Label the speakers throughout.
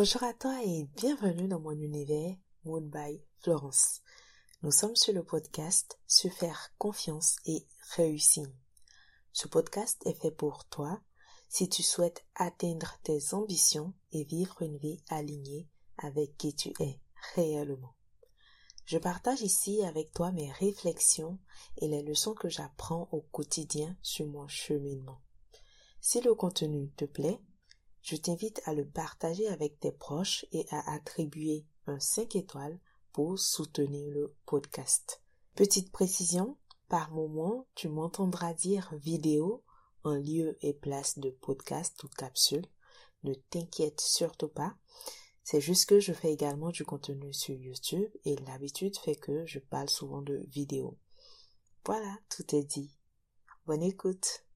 Speaker 1: Bonjour à toi et bienvenue dans mon univers Mood by Florence. Nous sommes sur le podcast Se faire confiance et réussir. Ce podcast est fait pour toi si tu souhaites atteindre tes ambitions et vivre une vie alignée avec qui tu es réellement. Je partage ici avec toi mes réflexions et les leçons que j'apprends au quotidien sur mon cheminement. Si le contenu te plaît, je t'invite à le partager avec tes proches et à attribuer un 5 étoiles pour soutenir le podcast. Petite précision, par moment, tu m'entendras dire vidéo en lieu et place de podcast ou capsule. Ne t'inquiète surtout pas. C'est juste que je fais également du contenu sur YouTube et l'habitude fait que je parle souvent de vidéo. Voilà, tout est dit. Bonne écoute.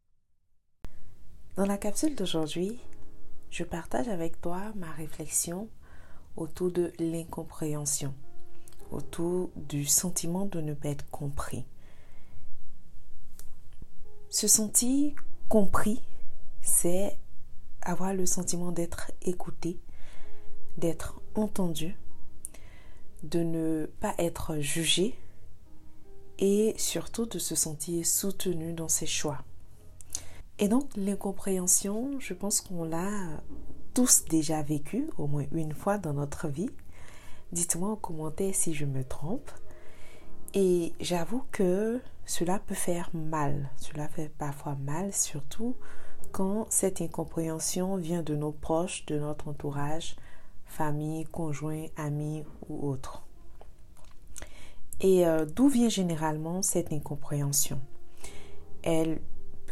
Speaker 1: Dans la capsule d'aujourd'hui, je partage avec toi ma réflexion autour de l'incompréhension, autour du sentiment de ne pas être compris. Se sentir compris, c'est avoir le sentiment d'être écouté, d'être entendu, de ne pas être jugé et surtout de se sentir soutenu dans ses choix. Et donc l'incompréhension, je pense qu'on l'a tous déjà vécu au moins une fois dans notre vie. Dites-moi en commentaire si je me trompe. Et j'avoue que cela peut faire mal. Cela fait parfois mal, surtout quand cette incompréhension vient de nos proches, de notre entourage, famille, conjoint, amis ou autres. Et euh, d'où vient généralement cette incompréhension? Elle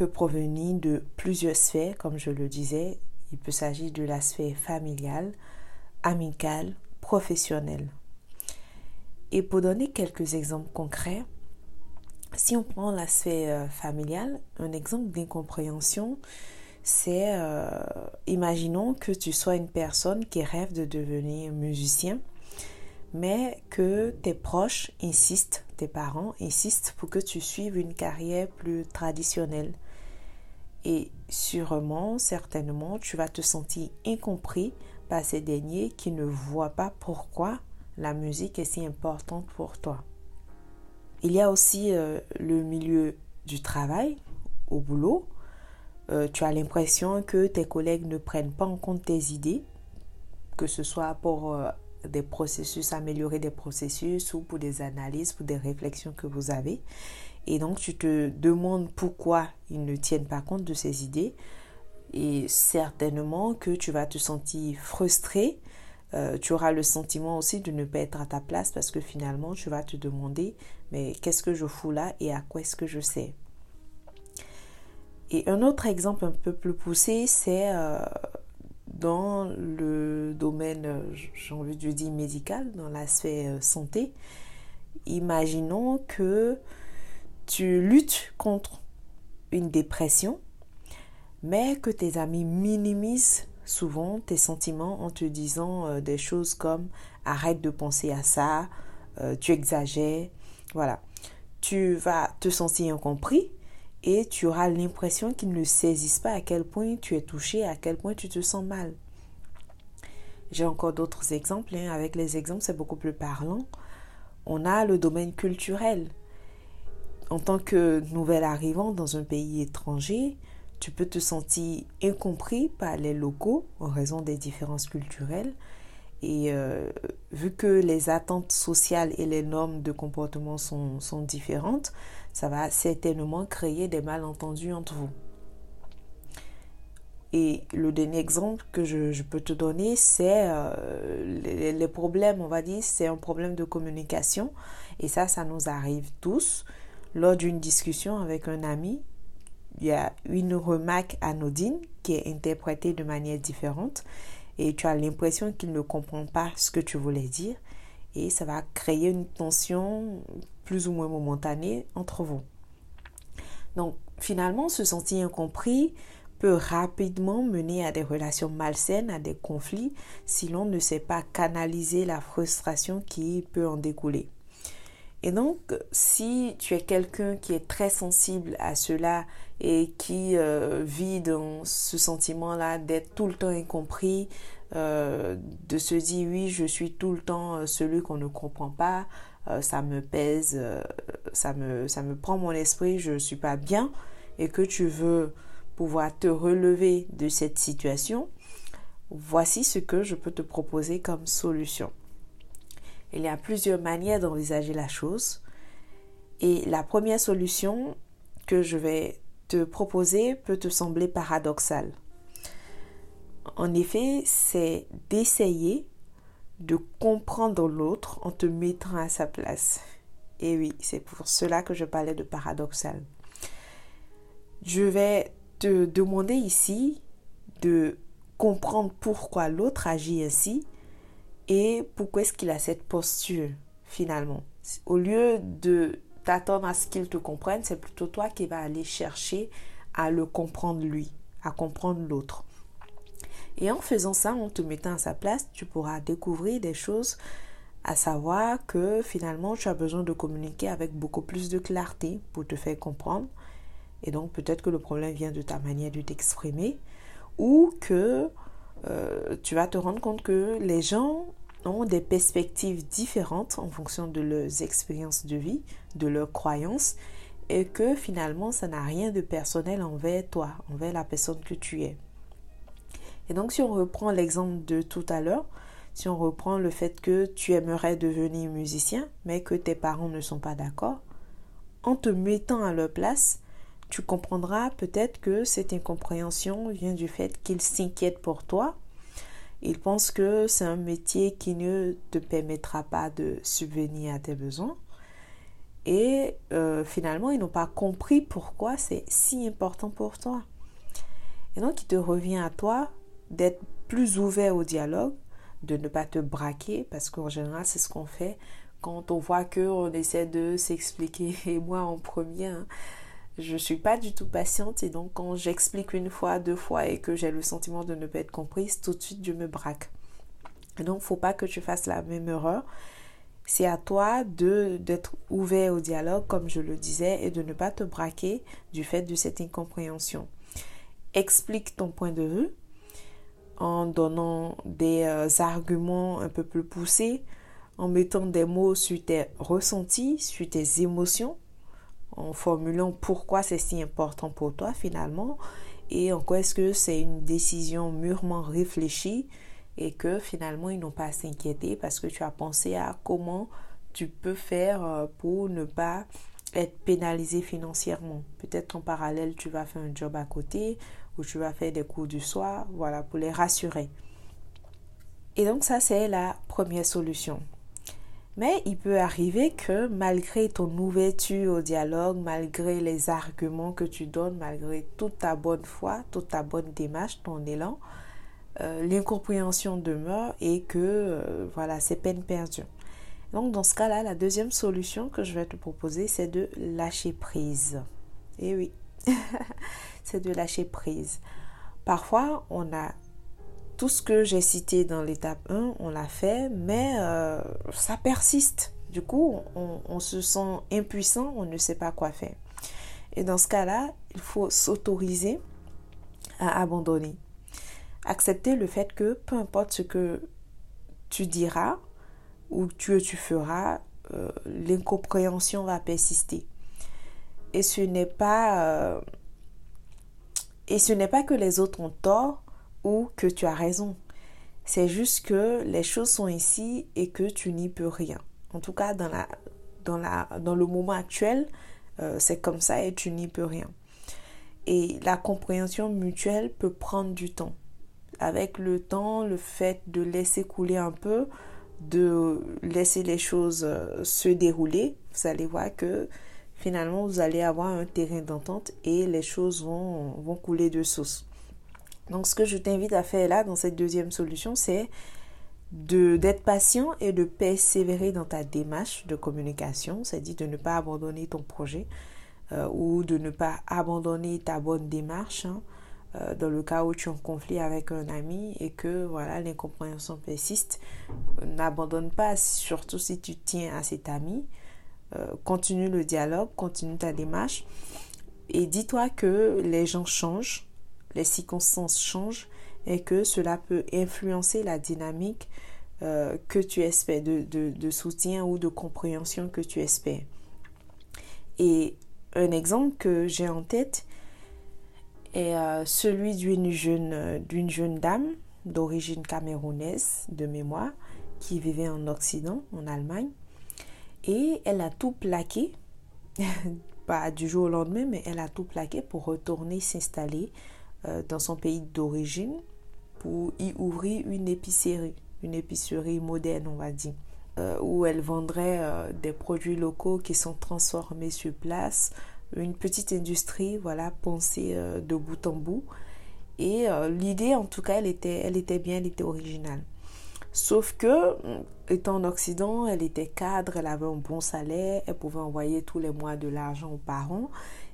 Speaker 1: peut provenir de plusieurs sphères, comme je le disais. Il peut s'agir de la sphère familiale, amicale, professionnelle. Et pour donner quelques exemples concrets, si on prend la sphère euh, familiale, un exemple d'incompréhension, c'est, euh, imaginons que tu sois une personne qui rêve de devenir musicien, mais que tes proches insistent, tes parents insistent pour que tu suives une carrière plus traditionnelle. Et sûrement, certainement, tu vas te sentir incompris par ces derniers qui ne voient pas pourquoi la musique est si importante pour toi. Il y a aussi euh, le milieu du travail, au boulot. Euh, tu as l'impression que tes collègues ne prennent pas en compte tes idées, que ce soit pour euh, des processus, améliorer des processus ou pour des analyses, pour des réflexions que vous avez. Et donc tu te demandes pourquoi ils ne tiennent pas compte de ces idées. Et certainement que tu vas te sentir frustré. Euh, tu auras le sentiment aussi de ne pas être à ta place parce que finalement tu vas te demander mais qu'est-ce que je fous là et à quoi est-ce que je sais? Et un autre exemple un peu plus poussé, c'est euh, dans le domaine, j'ai envie de dire médical, dans l'aspect euh, santé, imaginons que tu luttes contre une dépression, mais que tes amis minimisent souvent tes sentiments en te disant euh, des choses comme arrête de penser à ça, tu exagères, voilà. Tu vas te sentir incompris et tu auras l'impression qu'ils ne saisissent pas à quel point tu es touché, à quel point tu te sens mal. J'ai encore d'autres exemples. Hein. Avec les exemples, c'est beaucoup plus parlant. On a le domaine culturel. En tant que nouvel arrivant dans un pays étranger, tu peux te sentir incompris par les locaux en raison des différences culturelles. Et euh, vu que les attentes sociales et les normes de comportement sont, sont différentes, ça va certainement créer des malentendus entre vous. Et le dernier exemple que je, peux te donner, c'est euh, les, problèmes, on va dire, c'est un problème de communication. Et ça, ça nous arrive tous. Lors d'une discussion avec un ami, il y a une remarque anodine qui est interprétée de manière différente et tu as l'impression qu'il ne comprend pas ce que tu voulais dire et ça va créer une tension plus ou moins momentanée entre vous. Donc finalement, se sentir incompris peut rapidement mener à des relations malsaines, à des conflits, si l'on ne sait pas canaliser la frustration qui peut en découler. Et donc, si tu es quelqu'un qui est très sensible à cela et qui euh, vit dans ce sentiment-là d'être tout le temps incompris, euh, de se dire oui, je suis tout le temps euh, celui qu'on ne comprend pas, euh, ça me pèse, ça, me, ça me prend mon esprit, je ne suis pas bien, et que tu veux pouvoir te relever de cette situation, voici ce que je peux te proposer comme solution. Il y a plusieurs manières d'envisager la chose. Et la première solution que je vais te proposer peut te sembler paradoxale. En effet, c'est d'essayer de comprendre l'autre en te mettant à sa place. Et oui, c'est pour cela que je parlais de paradoxal. Je vais te demander ici de comprendre pourquoi l'autre agit ainsi et pourquoi est-ce qu'il a cette posture finalement? Au lieu de t'attendre à ce qu'il te comprenne, c'est plutôt toi qui vas aller chercher à le comprendre lui, à comprendre l'autre. Et en faisant ça, en te mettant à sa place, tu pourras découvrir des choses, à savoir que finalement, tu as besoin de communiquer avec beaucoup plus de clarté pour te faire comprendre. Et donc, peut-être que le problème vient de ta manière de t'exprimer ou que euh, tu vas te rendre compte que les gens ont des perspectives différentes en fonction de leurs expériences de vie, de leurs croyances, et que finalement, ça n'a rien de personnel envers toi, envers la personne que tu es. Et donc, si on reprend l'exemple de tout à l'heure, si on reprend le fait que tu aimerais devenir musicien, mais que tes parents ne sont pas d'accord, en te mettant à leur place, tu comprendras peut-être que cette incompréhension vient du fait qu'ils s'inquiètent pour toi. Ils pensent que c'est un métier qui ne te permettra pas de subvenir à tes besoins. Et euh, finalement, ils n'ont pas compris pourquoi c'est si important pour toi. Et donc, il te revient à toi d'être plus ouvert au dialogue, de ne pas te braquer, parce qu'en général, c'est ce qu'on fait quand on voit qu'on essaie de s'expliquer. Et moi, en premier, hein, je ne suis pas du tout patiente. Et donc, quand j'explique une fois, deux fois et que j'ai le sentiment de ne pas être comprise, tout de suite, je me braque. Et donc, faut pas que tu fasses la même erreur. C'est à toi de d'être ouvert au dialogue, comme je le disais, et de ne pas te braquer du fait de cette incompréhension. Explique ton point de vue, en donnant des euh, arguments un peu plus poussés, en mettant des mots sur tes ressentis, sur tes émotions, en formulant pourquoi c'est si important pour toi finalement et en quoi est-ce que c'est une décision mûrement réfléchie et que finalement ils n'ont pas à s'inquiéter parce que tu as pensé à comment tu peux faire euh, pour ne pas être pénalisé financièrement. Peut-être en parallèle, tu vas faire un job à côté ou tu vas faire des cours du soir, voilà, pour les rassurer. Et donc ça, c'est la première solution. Mais il peut arriver que malgré ton ouverture au dialogue, malgré les arguments que tu donnes, malgré toute ta bonne foi, toute ta bonne démarche, ton élan, euh, l'incompréhension demeure et que euh, voilà, c'est peine perdue. Donc dans ce cas-là, la deuxième solution que je vais te proposer, c'est de lâcher prise. Et eh oui, c'est de lâcher prise. Parfois, on a tout ce que j'ai cité dans l'étape 1, on l'a fait, mais euh, ça persiste. Du coup, on, se sent impuissant, on ne sait pas quoi faire. Et dans ce cas-là, il faut s'autoriser à abandonner. Accepter le fait que peu importe ce que tu diras, ou tu, tu feras, euh, l'incompréhension va persister. Et ce n'est pas euh, et ce n'est pas que les autres ont tort ou que tu as raison. C'est juste que les choses sont ici et que tu n'y peux rien. En tout cas, dans, la, dans, la, dans le moment actuel, euh, c'est comme ça et tu n'y peux rien. Et la compréhension mutuelle peut prendre du temps. Avec le temps, le fait de laisser couler un peu, de laisser les choses euh, se dérouler, vous allez voir que finalement vous allez avoir un terrain d'entente et les choses vont, vont couler de sauce. Donc ce que je t'invite à faire là dans cette deuxième solution, c'est d'être patient et de persévérer dans ta démarche de communication, c'est-à-dire de ne pas abandonner ton projet euh, ou de ne pas abandonner ta bonne démarche. Hein. Euh, dans le cas où tu es en conflit avec un ami et que voilà l'incompréhension persiste, n'abandonne pas, surtout si tu tiens à cet ami. Euh, continue le dialogue, continue ta démarche et dis-toi que les gens changent, les circonstances changent et que cela peut influencer la dynamique euh, que tu espères, de, soutien ou de compréhension que tu espères. Et un exemple que j'ai en tête est euh, celui d'une jeune, d'une jeune dame d'origine camerounaise de mémoire qui vivait en Occident, en Allemagne. Et elle a tout plaqué, pas du jour au lendemain, mais elle a tout plaqué pour retourner s'installer dans son pays d'origine pour y ouvrir une épicerie, une épicerie moderne, on va dire, euh, où elle vendrait euh, des produits locaux qui sont transformés sur place, une petite industrie, voilà, pensée de bout en bout. Et l'idée, en tout cas, elle était, elle était bien, elle était originale. Sauf que, étant en Occident, elle était cadre, elle avait un bon salaire, elle pouvait envoyer tous les mois de l'argent aux parents.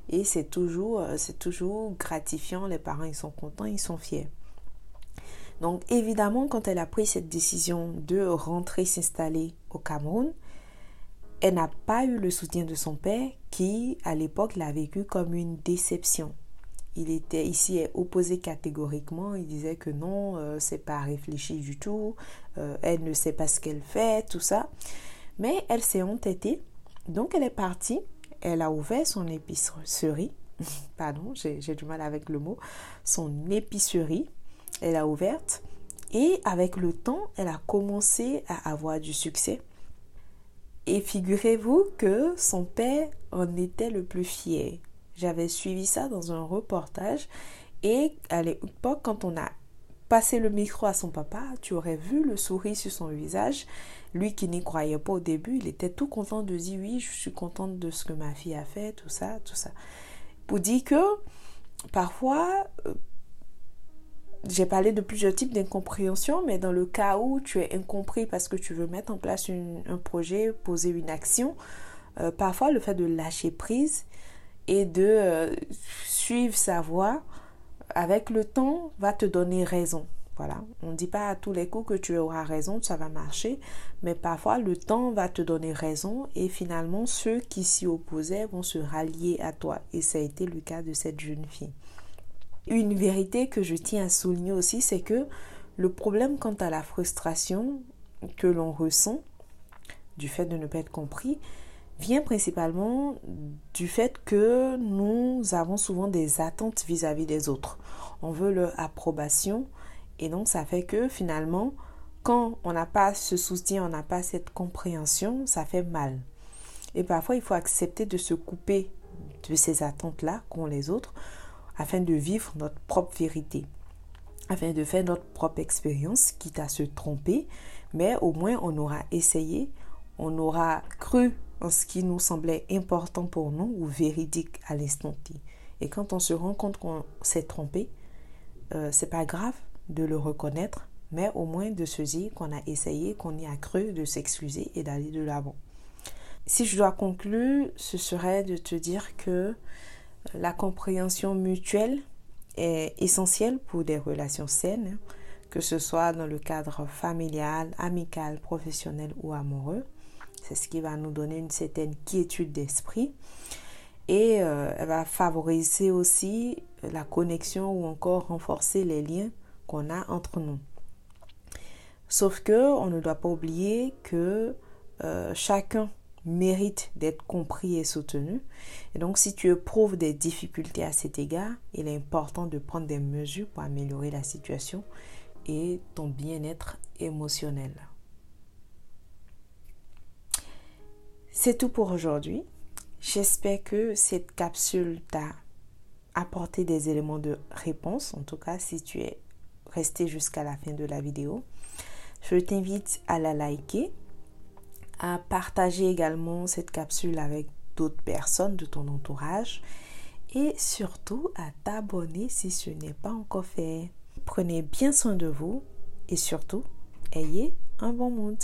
Speaker 1: Et c'est toujours, euh, c'est toujours gratifiant, les parents, ils sont contents, ils sont fiers. Donc évidemment, quand elle a pris cette décision de rentrer s'installer au Cameroun, elle n'a pas eu le soutien de son père qui, à l'époque, l'a vécu comme une déception il était ici opposé catégoriquement. Il disait que non, euh, c'est pas réfléchi du tout, euh, elle ne sait pas ce qu'elle fait, tout ça. Mais elle s'est entêtée, donc elle est partie. Elle a ouvert son épicerie. Pardon, j'ai du mal avec le mot. Son épicerie, elle a ouverte. Et avec le temps, elle a commencé à avoir du succès. Et figurez-vous que son père en était le plus fier. J'avais suivi ça dans un reportage et à l'époque, quand on a passé le micro à son papa, tu aurais vu le sourire sur son visage. Lui qui n'y croyait pas au début, il était tout content de dire oui, je suis contente de ce que ma fille a fait, tout ça, tout ça. Pour dire que parfois, euh, j'ai parlé de plusieurs types d'incompréhension, mais dans le cas où tu es incompris parce que tu veux mettre en place un projet, poser une action, euh, parfois le fait de lâcher prise, et de euh, suivre sa voie avec le temps va te donner raison. Voilà, on ne dit pas à tous les coups que tu auras raison, ça va marcher, mais parfois le temps va te donner raison et finalement ceux qui s'y opposaient vont se rallier à toi. Et ça a été le cas de cette jeune fille. Une vérité que je tiens à souligner aussi, c'est que le problème quant à la frustration que l'on ressent du fait de ne pas être compris, vient principalement du fait que nous avons souvent des attentes vis-à-vis des autres. On veut leur approbation et donc ça fait que finalement, quand on n'a pas ce soutien, on n'a pas cette compréhension, ça fait mal. Et parfois, il faut accepter de se couper de ces attentes-là qu'ont les autres afin de vivre notre propre vérité, afin de faire notre propre expérience, quitte à se tromper, mais au moins on aura essayé, on aura cru en ce qui nous semblait important pour nous ou véridique à l'instant T. Et quand on se rend compte qu'on s'est trompé, euh, c'est pas grave de le reconnaître, mais au moins de se dire qu'on a essayé, qu'on y a cru, de s'excuser et d'aller de l'avant. Si je dois conclure, ce serait de te dire que euh, la compréhension mutuelle est essentielle pour des relations saines, que ce soit dans le cadre familial, amical, professionnel ou amoureux. C'est ce qui va nous donner une certaine quiétude d'esprit. Et euh, elle va favoriser aussi la connexion ou encore renforcer les liens qu'on a entre nous. Sauf que on ne doit pas oublier que euh, chacun mérite d'être compris et soutenu. Et donc, si tu éprouves des difficultés à cet égard, il est important de prendre des mesures pour améliorer la situation et ton bien-être émotionnel. C'est tout pour aujourd'hui. J'espère que cette capsule t'a apporté des éléments de réponse, en tout cas si tu es resté jusqu'à la fin de la vidéo. Je t'invite à la liker, à partager également cette capsule avec d'autres personnes de ton entourage et surtout à t'abonner si ce n'est pas encore fait. Prenez bien soin de vous et surtout, ayez un bon mood.